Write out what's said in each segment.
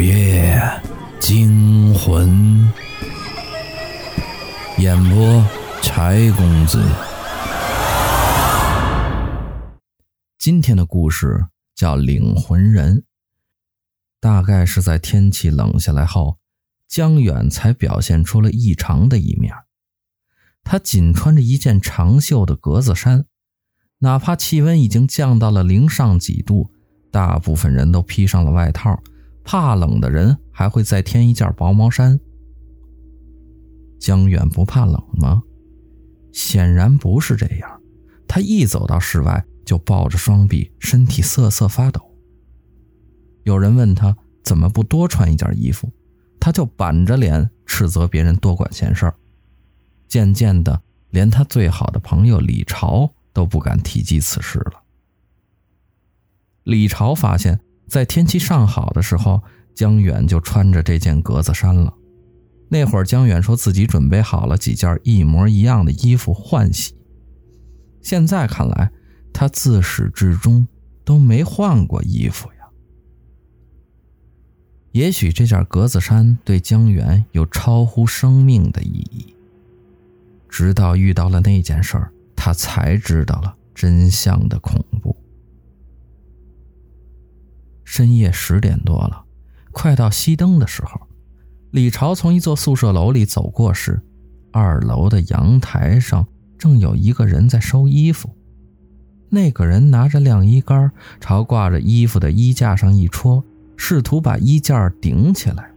午夜惊魂，演播柴公子。今天的故事叫《领魂人》，大概是在天气冷下来后，江远才表现出了异常的一面。他仅穿着一件长袖的格子衫，哪怕气温已经降到了零上几度，大部分人都披上了外套。怕冷的人还会再添一件薄毛衫。江远不怕冷吗？显然不是这样。他一走到室外，就抱着双臂，身体瑟瑟发抖。有人问他怎么不多穿一件衣服，他就板着脸斥责别人多管闲事。渐渐的，连他最好的朋友李朝都不敢提及此事了。李朝发现。在天气尚好的时候，江远就穿着这件格子衫了。那会儿，江远说自己准备好了几件一模一样的衣服换洗。现在看来，他自始至终都没换过衣服呀。也许这件格子衫对江远有超乎生命的意义。直到遇到了那件事儿，他才知道了真相的恐怖。深夜十点多了，快到熄灯的时候，李朝从一座宿舍楼里走过时，二楼的阳台上正有一个人在收衣服。那个人拿着晾衣杆朝挂着衣服的衣架上一戳，试图把衣架顶起来。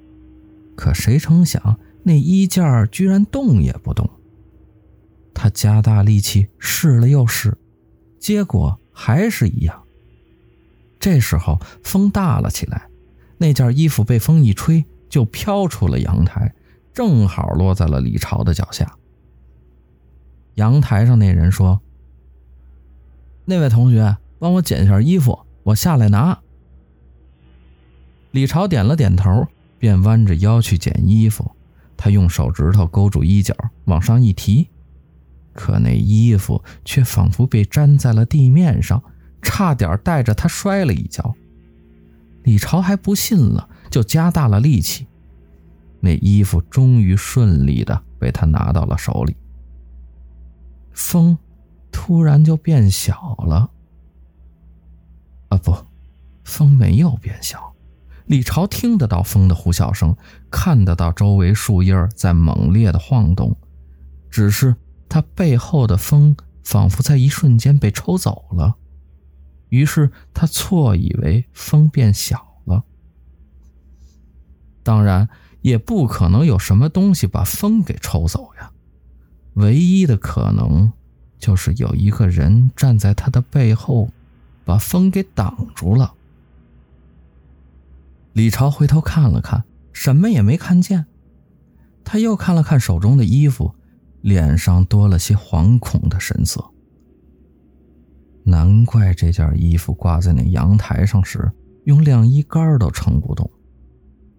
可谁成想，那衣架居然动也不动。他加大力气试了又试，结果还是一样。这时候风大了起来，那件衣服被风一吹就飘出了阳台，正好落在了李朝的脚下。阳台上那人说：“那位同学，帮我捡一下衣服，我下来拿。”李朝点了点头，便弯着腰去捡衣服。他用手指头勾住衣角，往上一提，可那衣服却仿佛被粘在了地面上。差点带着他摔了一跤，李朝还不信了，就加大了力气，那衣服终于顺利的被他拿到了手里。风突然就变小了，啊不，风没有变小，李朝听得到风的呼啸声，看得到周围树叶在猛烈的晃动，只是他背后的风仿佛在一瞬间被抽走了。于是他错以为风变小了，当然也不可能有什么东西把风给抽走呀。唯一的可能就是有一个人站在他的背后，把风给挡住了。李朝回头看了看，什么也没看见。他又看了看手中的衣服，脸上多了些惶恐的神色。难怪这件衣服挂在那阳台上时，用晾衣杆都撑不动。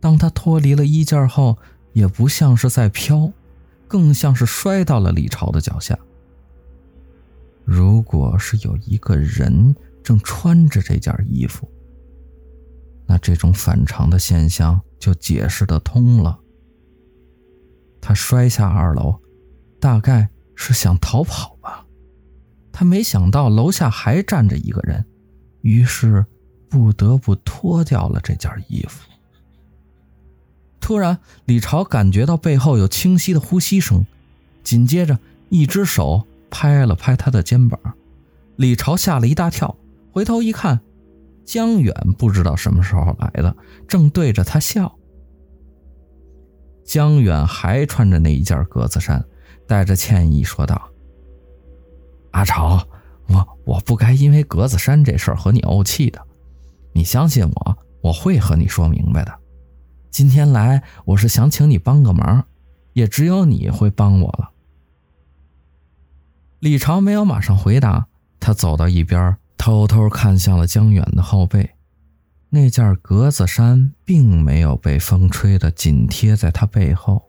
当他脱离了衣架后，也不像是在飘，更像是摔到了李朝的脚下。如果是有一个人正穿着这件衣服，那这种反常的现象就解释得通了。他摔下二楼，大概是想逃跑。他没想到楼下还站着一个人，于是不得不脱掉了这件衣服。突然，李朝感觉到背后有清晰的呼吸声，紧接着一只手拍了拍他的肩膀。李朝吓了一大跳，回头一看，江远不知道什么时候来的，正对着他笑。江远还穿着那一件格子衫，带着歉意说道。阿朝，我我不该因为格子衫这事儿和你怄气的，你相信我，我会和你说明白的。今天来，我是想请你帮个忙，也只有你会帮我了。李朝没有马上回答，他走到一边，偷偷看向了江远的后背，那件格子衫并没有被风吹得紧贴在他背后，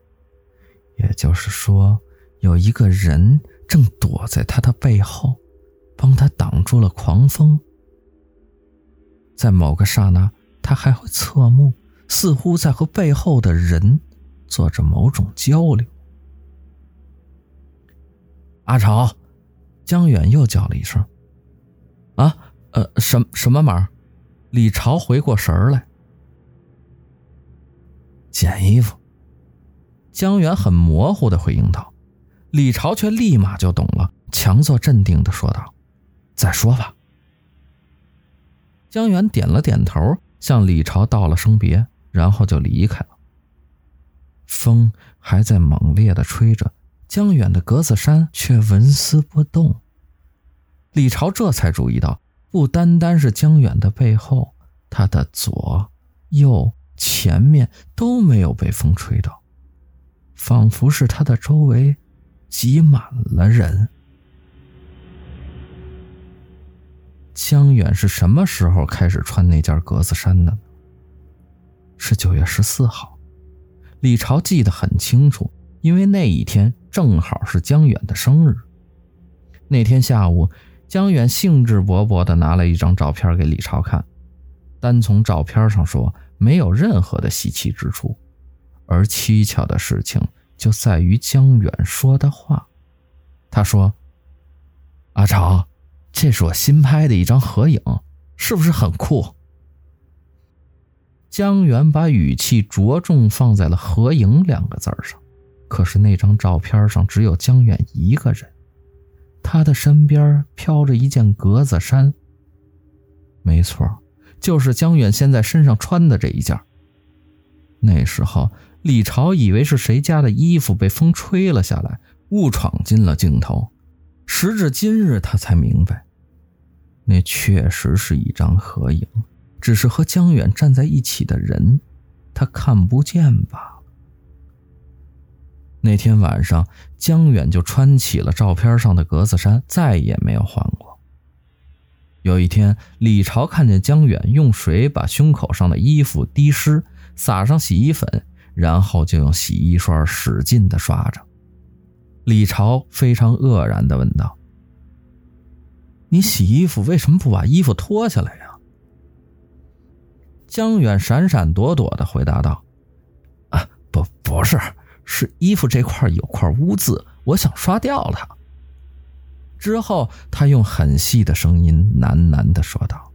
也就是说，有一个人。正躲在他的背后，帮他挡住了狂风。在某个刹那，他还会侧目，似乎在和背后的人做着某种交流。阿朝，江远又叫了一声：“啊，呃，什什么忙？”李朝回过神来，捡衣服。江远很模糊的回应道，李朝却立马就懂了，强作镇定的说道：“再说吧。”江远点了点头，向李朝道了声别，然后就离开了。风还在猛烈的吹着，江远的格子衫却纹丝不动。李朝这才注意到，不单单是江远的背后，他的左、右、前面都没有被风吹到，仿佛是他的周围挤满了人。江远是什么时候开始穿那件格子衫的？是九月十四号，李朝记得很清楚，因为那一天正好是江远的生日。那天下午，江远兴致勃勃地拿了一张照片给李朝看，单从照片上说，没有任何的稀奇之处，而蹊跷的事情就在于江远说的话。他说：“阿朝。”这是我新拍的一张合影，是不是很酷？江远把语气着重放在了“合影”两个字上，可是那张照片上只有江远一个人，他的身边飘着一件格子衫。没错，就是江远现在身上穿的这一件。那时候，李朝以为是谁家的衣服被风吹了下来，误闯进了镜头。时至今日，他才明白。那确实是一张合影，只是和江远站在一起的人，他看不见罢了。那天晚上，江远就穿起了照片上的格子衫，再也没有换过。有一天，李朝看见江远用水把胸口上的衣服滴湿，撒上洗衣粉，然后就用洗衣刷使劲地刷着。李朝非常愕然地问道。你洗衣服为什么不把衣服脱下来呀？江远闪闪躲躲的回答道：“啊，不，不是，是衣服这块有块污渍，我想刷掉它。”之后，他用很细的声音喃喃的说道：“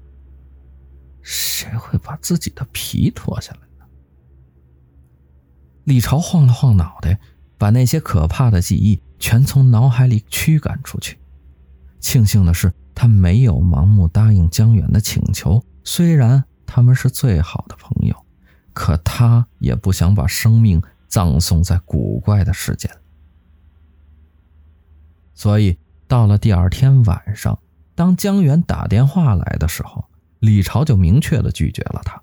谁会把自己的皮脱下来？”李朝晃了晃脑袋，把那些可怕的记忆全从脑海里驱赶出去。庆幸的是，他没有盲目答应江远的请求。虽然他们是最好的朋友，可他也不想把生命葬送在古怪的世界。所以，到了第二天晚上，当江远打电话来的时候，李朝就明确地拒绝了他。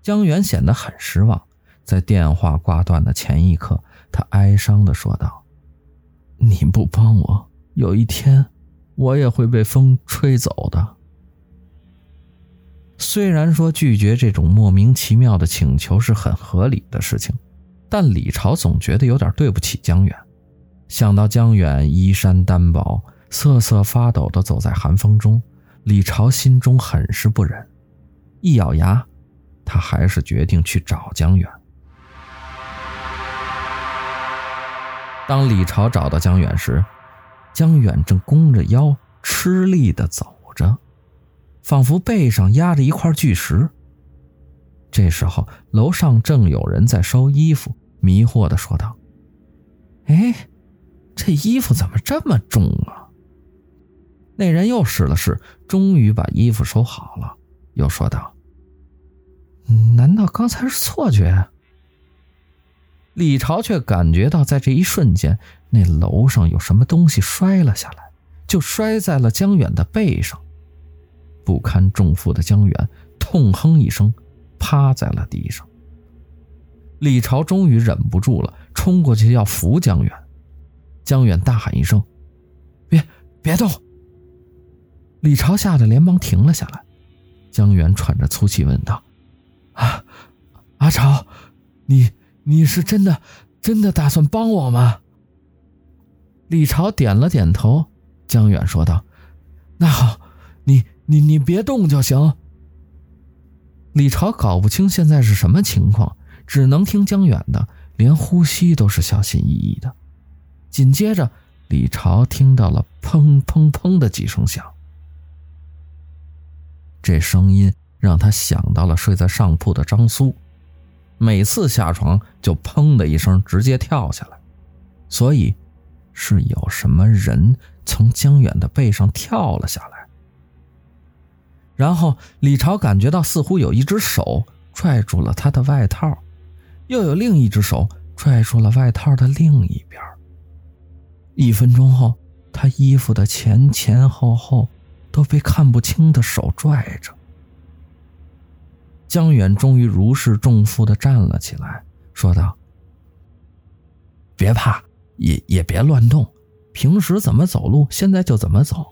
江远显得很失望，在电话挂断的前一刻，他哀伤地说道：“你不帮我，有一天。”我也会被风吹走的。虽然说拒绝这种莫名其妙的请求是很合理的事情，但李朝总觉得有点对不起江远。想到江远衣衫单薄、瑟瑟发抖地走在寒风中，李朝心中很是不忍。一咬牙，他还是决定去找江远。当李朝找到江远时，江远正弓着腰，吃力的走着，仿佛背上压着一块巨石。这时候，楼上正有人在收衣服，迷惑的说道：“哎，这衣服怎么这么重啊？”那人又试了试，终于把衣服收好了，又说道：“难道刚才是错觉？”李朝却感觉到，在这一瞬间，那楼上有什么东西摔了下来，就摔在了江远的背上。不堪重负的江远痛哼一声，趴在了地上。李朝终于忍不住了，冲过去要扶江远。江远大喊一声：“别别动！”李朝吓得连忙停了下来。江远喘着粗气问道：“啊，阿朝，你？”你是真的，真的打算帮我吗？李朝点了点头。江远说道：“那好，你你你别动就行。”李朝搞不清现在是什么情况，只能听江远的，连呼吸都是小心翼翼的。紧接着，李朝听到了砰砰砰的几声响，这声音让他想到了睡在上铺的张苏，每次下床就砰的一声直接跳下来，所以是有什么人从江远的背上跳了下来。然后李朝感觉到似乎有一只手拽住了他的外套，又有另一只手拽住了外套的另一边。一分钟后，他衣服的前前后后都被看不清的手拽着。江远终于如释重负地站了起来，说道：“别怕，也也别乱动，平时怎么走路，现在就怎么走。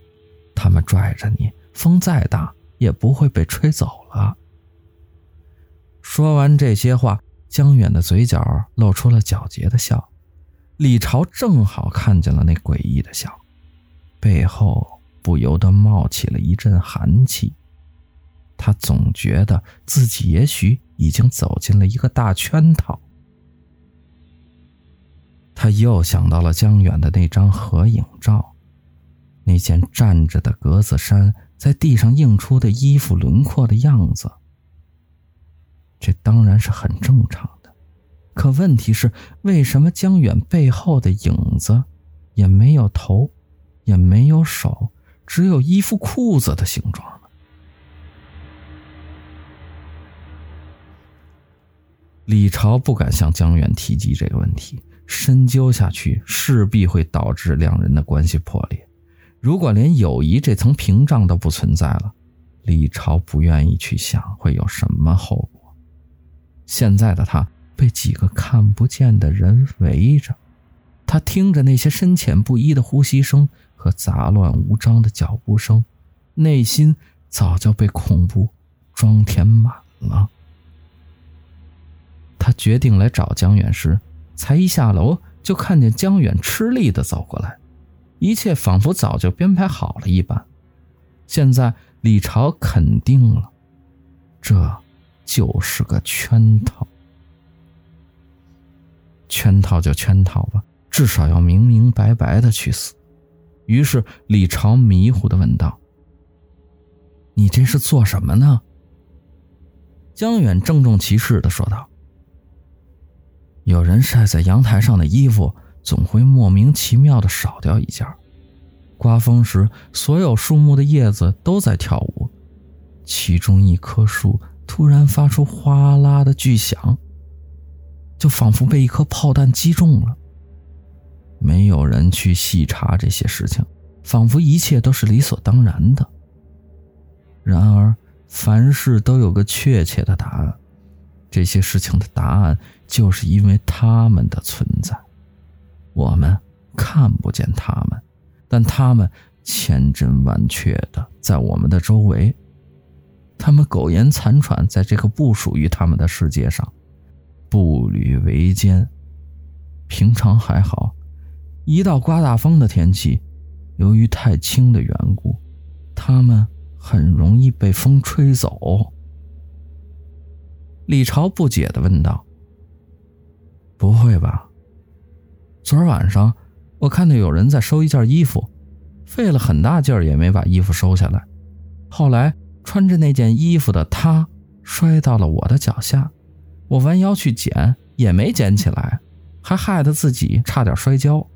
他们拽着你，风再大。”也不会被吹走了。说完这些话，江远的嘴角露出了狡黠的笑。李朝正好看见了那诡异的笑，背后不由得冒起了一阵寒气。他总觉得自己也许已经走进了一个大圈套。他又想到了江远的那张合影照，那件站着的格子衫。在地上映出的衣服轮廓的样子，这当然是很正常的。可问题是，为什么江远背后的影子也没有头，也没有手，只有衣服裤子的形状李朝不敢向江远提及这个问题，深究下去势必会导致两人的关系破裂。如果连友谊这层屏障都不存在了，李朝不愿意去想会有什么后果。现在的他被几个看不见的人围着，他听着那些深浅不一的呼吸声和杂乱无章的脚步声，内心早就被恐怖装填满了。决定来找江远时，才一下楼就看见江远吃力地走过来。一切仿佛早就编排好了一般，现在李朝肯定了，这就是个圈套。圈套就圈套吧，至少要明明白白的去死。于是李朝迷糊的问道：“你这是做什么呢？”江远郑重其事的说道：“有人晒在阳台上的衣服。”总会莫名其妙的少掉一件。刮风时，所有树木的叶子都在跳舞，其中一棵树突然发出哗啦的巨响，就仿佛被一颗炮弹击中了。没有人去细查这些事情，仿佛一切都是理所当然的。然而，凡事都有个确切的答案，这些事情的答案就是因为他们的存在。我们看不见他们，但他们千真万确的在我们的周围。他们苟延残喘在这个不属于他们的世界上，步履维艰。平常还好，一到刮大风的天气，由于太轻的缘故，他们很容易被风吹走。李朝不解地问道：“不会吧？”昨儿晚上，我看到有人在收一件衣服，费了很大劲儿也没把衣服收下来。后来穿着那件衣服的他摔到了我的脚下，我弯腰去捡也没捡起来，还害得自己差点摔跤。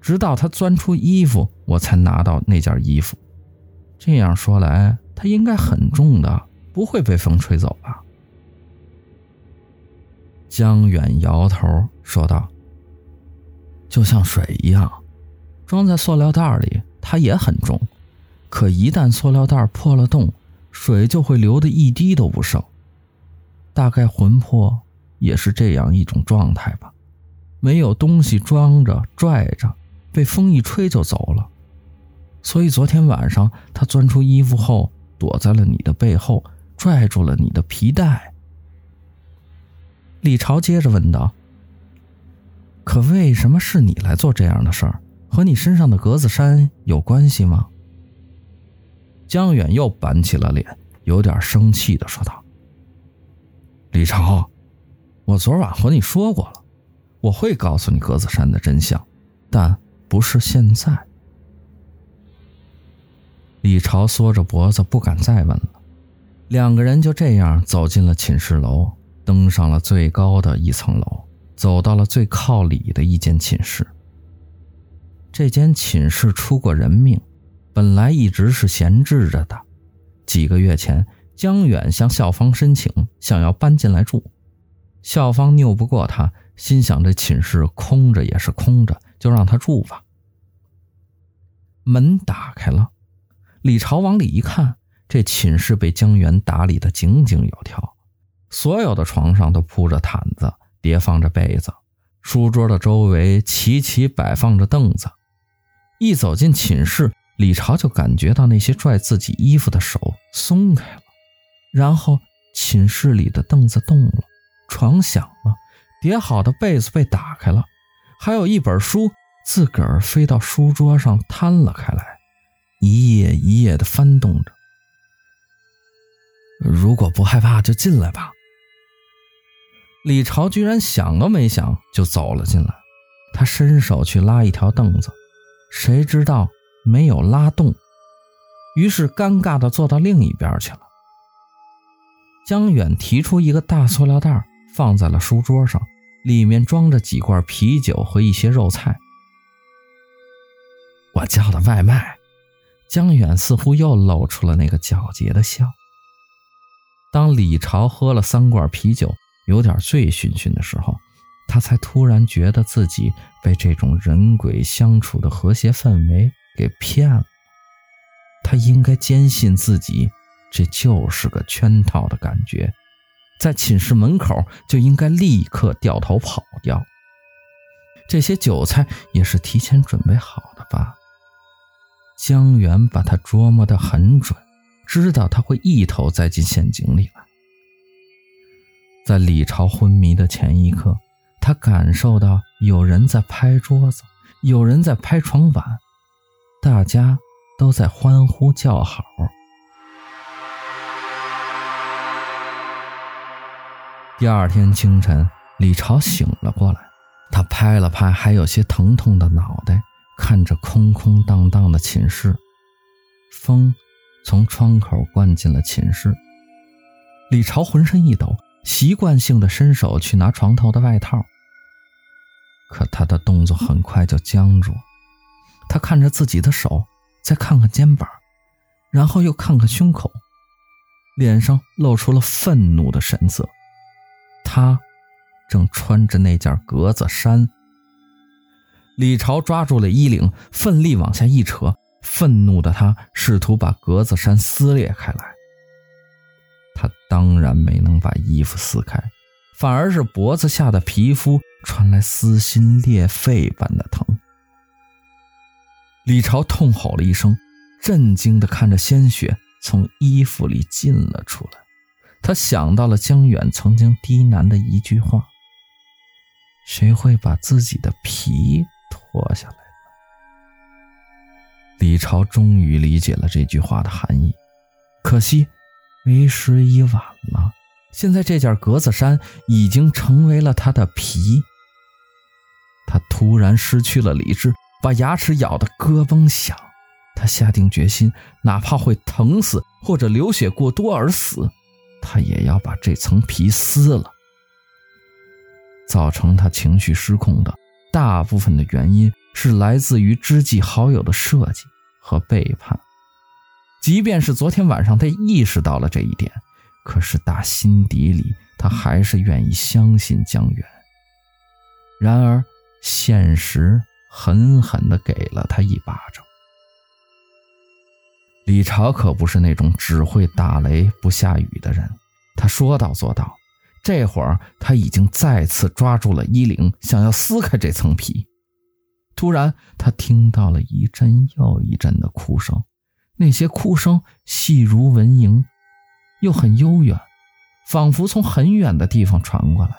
直到他钻出衣服，我才拿到那件衣服。这样说来，他应该很重的，不会被风吹走吧？江远摇头说道。就像水一样，装在塑料袋里，它也很重。可一旦塑料袋破了洞，水就会流得一滴都不剩。大概魂魄也是这样一种状态吧，没有东西装着拽着，被风一吹就走了。所以昨天晚上他钻出衣服后，躲在了你的背后，拽住了你的皮带。李朝接着问道。可为什么是你来做这样的事儿？和你身上的格子衫有关系吗？江远又板起了脸，有点生气的说道：“李朝，我昨晚和你说过了，我会告诉你格子衫的真相，但不是现在。李朝缩着脖子，不敢再问了。两个人就这样走进了寝室楼，登上了最高的一层楼，走到了最靠里的一间寝室。这间寝室出过人命，本来一直是闲置着的。几个月前，江远向校方申请，想要搬进来住。校方拗不过他，心想这寝室空着也是空着，就让他住吧。门打开了。李朝往里一看，这寝室被江源打理得井井有条，所有的床上都铺着毯子，叠放着被子，书桌的周围齐齐摆放着凳子。一走进寝室，李朝就感觉到那些拽自己衣服的手松开了，然后寝室里的凳子动了，床响了，叠好的被子被打开了，还有一本书自个儿飞到书桌上摊了开来。一页一页的翻动着。如果不害怕，就进来吧。李朝居然想都没想就走了进来。他伸手去拉一条凳子，谁知道没有拉动，于是尴尬的坐到另一边去了。江远提出一个大塑料袋，放在了书桌上，里面装着几罐啤酒和一些肉菜。我叫的外卖。江远似乎又露出了那个皎洁的笑。当李朝喝了三罐啤酒，有点醉醺醺的时候，他才突然觉得自己被这种人鬼相处的和谐氛围给骗了。他应该坚信自己这就是个圈套的感觉，在寝室门口就应该立刻掉头跑掉。这些酒菜也是提前准备好的吧？江源把他琢磨得很准，知道他会一头栽进陷阱里来。在李朝昏迷的前一刻，他感受到有人在拍桌子，有人在拍床板，大家都在欢呼叫好。第二天清晨，李朝醒了过来，他拍了拍还有些疼痛的脑袋。看着空空荡荡的寝室，风从窗口灌进了寝室。李朝浑身一抖，习惯性的伸手去拿床头的外套，可他的动作很快就僵住。他看着自己的手，再看看肩膀，然后又看看胸口，脸上露出了愤怒的神色。他正穿着那件格子衫。李朝抓住了衣领，奋力往下一扯。愤怒的他试图把格子衫撕裂开来，当然没能把衣服撕开，反而是脖子下的皮肤传来撕心裂肺般的疼。李朝痛吼了一声，震惊地看着鲜血从衣服里浸了出来。他想到了江远曾经低喃的一句话：“谁会把自己的皮？”脱下来。李朝终于理解了这句话的含义，可惜为时已晚了。现在这件格子衫已经成为了他的皮。他突然失去了理智，把牙齿咬得咯嘣响。他下定决心，哪怕会疼死或者流血过多而死，他也要把这层皮撕了。造成他情绪失控的。大部分的原因是来自于知己好友的设计和背叛。即便是昨天晚上他意识到了这一点，可是打心底里他还是愿意相信江源。然而现实狠狠地给了他一巴掌。李朝可不是那种只会打雷不下雨的人，他说到做到。这会儿，他已经再次抓住了衣领，想要撕开这层皮。突然，他听到了一阵又一阵的哭声，那些哭声细如蚊蝇，又很悠远，仿佛从很远的地方传过来。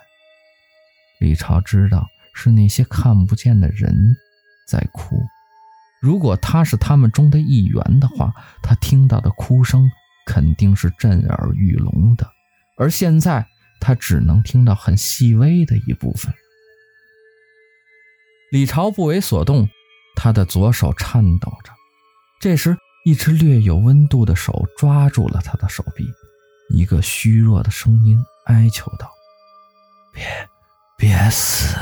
李朝知道是那些看不见的人在哭。如果他是他们中的一员的话，他听到的哭声肯定是震耳欲聋的。而现在，他只能听到很细微的一部分。李朝不为所动，他的左手颤抖着。这时，一只略有温度的手抓住了他的手臂，一个虚弱的声音哀求道：“别，别死！”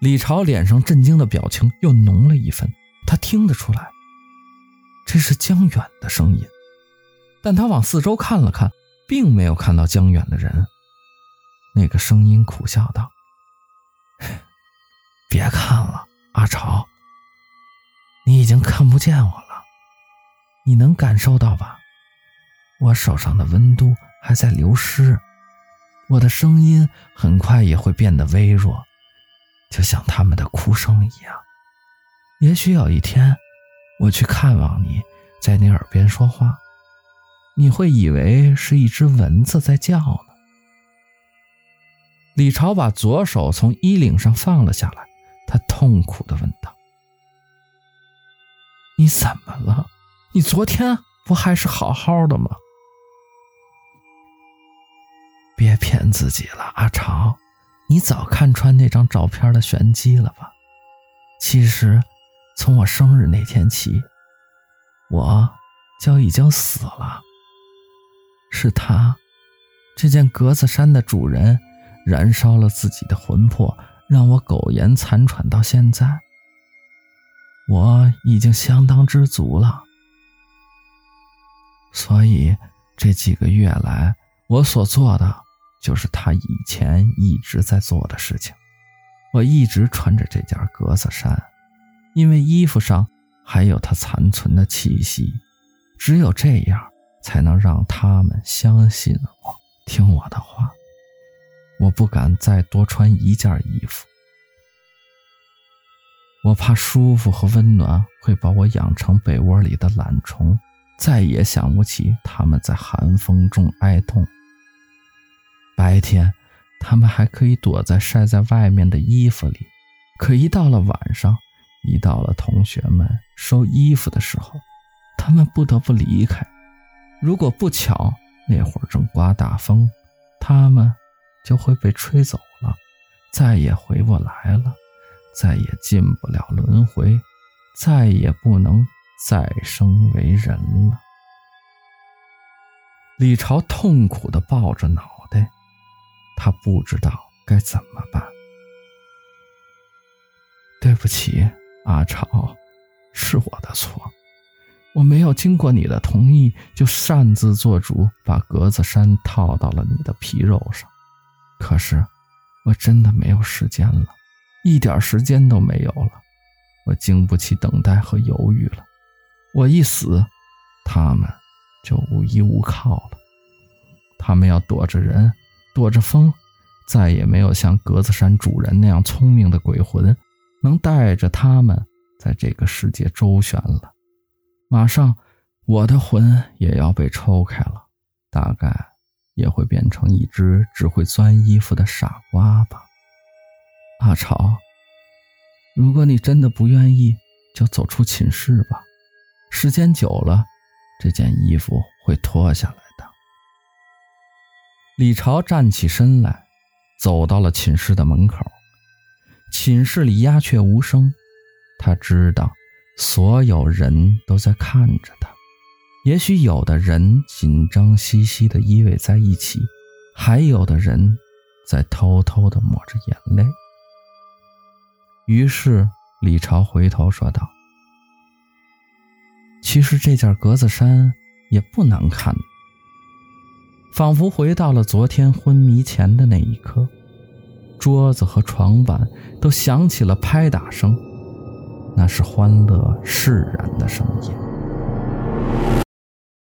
李朝脸上震惊的表情又浓了一分，他听得出来，这是江远的声音，但他往四周看了看，并没有看到江远的人。那个声音苦笑道：“ 别看了，阿朝，已经看不见我了，你能感受到吧？我手上的温度还在流失，我的声音很快也会变得微弱。”就像他们的哭声一样，也许有一天，我去看望你，在你耳边说话，你会以为是一只蚊子在叫呢。李朝把左手从衣领上放了下来，他痛苦地问道：“你怎么了？你昨天不还是好好的吗？”别骗自己了，阿长。你早看穿那张照片的玄机了吧？其实，从我生日那天起，我就已经死了。是他，这件格子衫的主人，燃烧了自己的魂魄，让我苟延残喘到现在。我已经相当知足了。所以这几个月来，我所做的。就是他以前一直在做的事情。我一直穿着这件格子衫，因为衣服上还有他残存的气息。只有这样，才能让他们相信我，听我的话。我不敢再多穿一件衣服，我怕舒服和温暖会把我养成被窝里的懒虫，再也想不起他们在寒风中哀痛。白天，他们还可以躲在晒在外面的衣服里，可一到了晚上，一到了同学们收衣服的时候，他们不得不离开。如果不巧那会儿正刮大风，他们就会被吹走了，再也回不来了，再也进不了轮回，再也不能再生为人了。李朝痛苦的抱着脑袋。他不知道该怎么办。对不起，阿朝，是我的错，我没有经过你的同意就擅自做主，把格子衫套到了你的皮肉上。可是，我真的没有时间了，一点时间都没有了。我经不起等待和犹豫了。我一死，他们就无依无靠了。他们要躲着人。躲着风，再也没有像格子衫主人那样聪明的鬼魂能带着他们在这个世界周旋了。马上，我的魂也要被抽开了，大概也会变成一只只会钻衣服的傻瓜吧。阿朝，如果你真的不愿意，就走出寝室吧。时间久了，这件衣服会脱下来的。李朝站起身来，走到了寝室的门口。寝室里鸦雀无声，他知道所有人都在看着他。也许有的人紧张兮兮地依偎在一起，还有的人在偷偷地抹着眼泪。于是李朝回头说道：“其实这件格子衫也不难看。”仿佛回到了昨天昏迷前的那一刻，桌子和床板都响起了拍打声，那是欢乐释然的声音。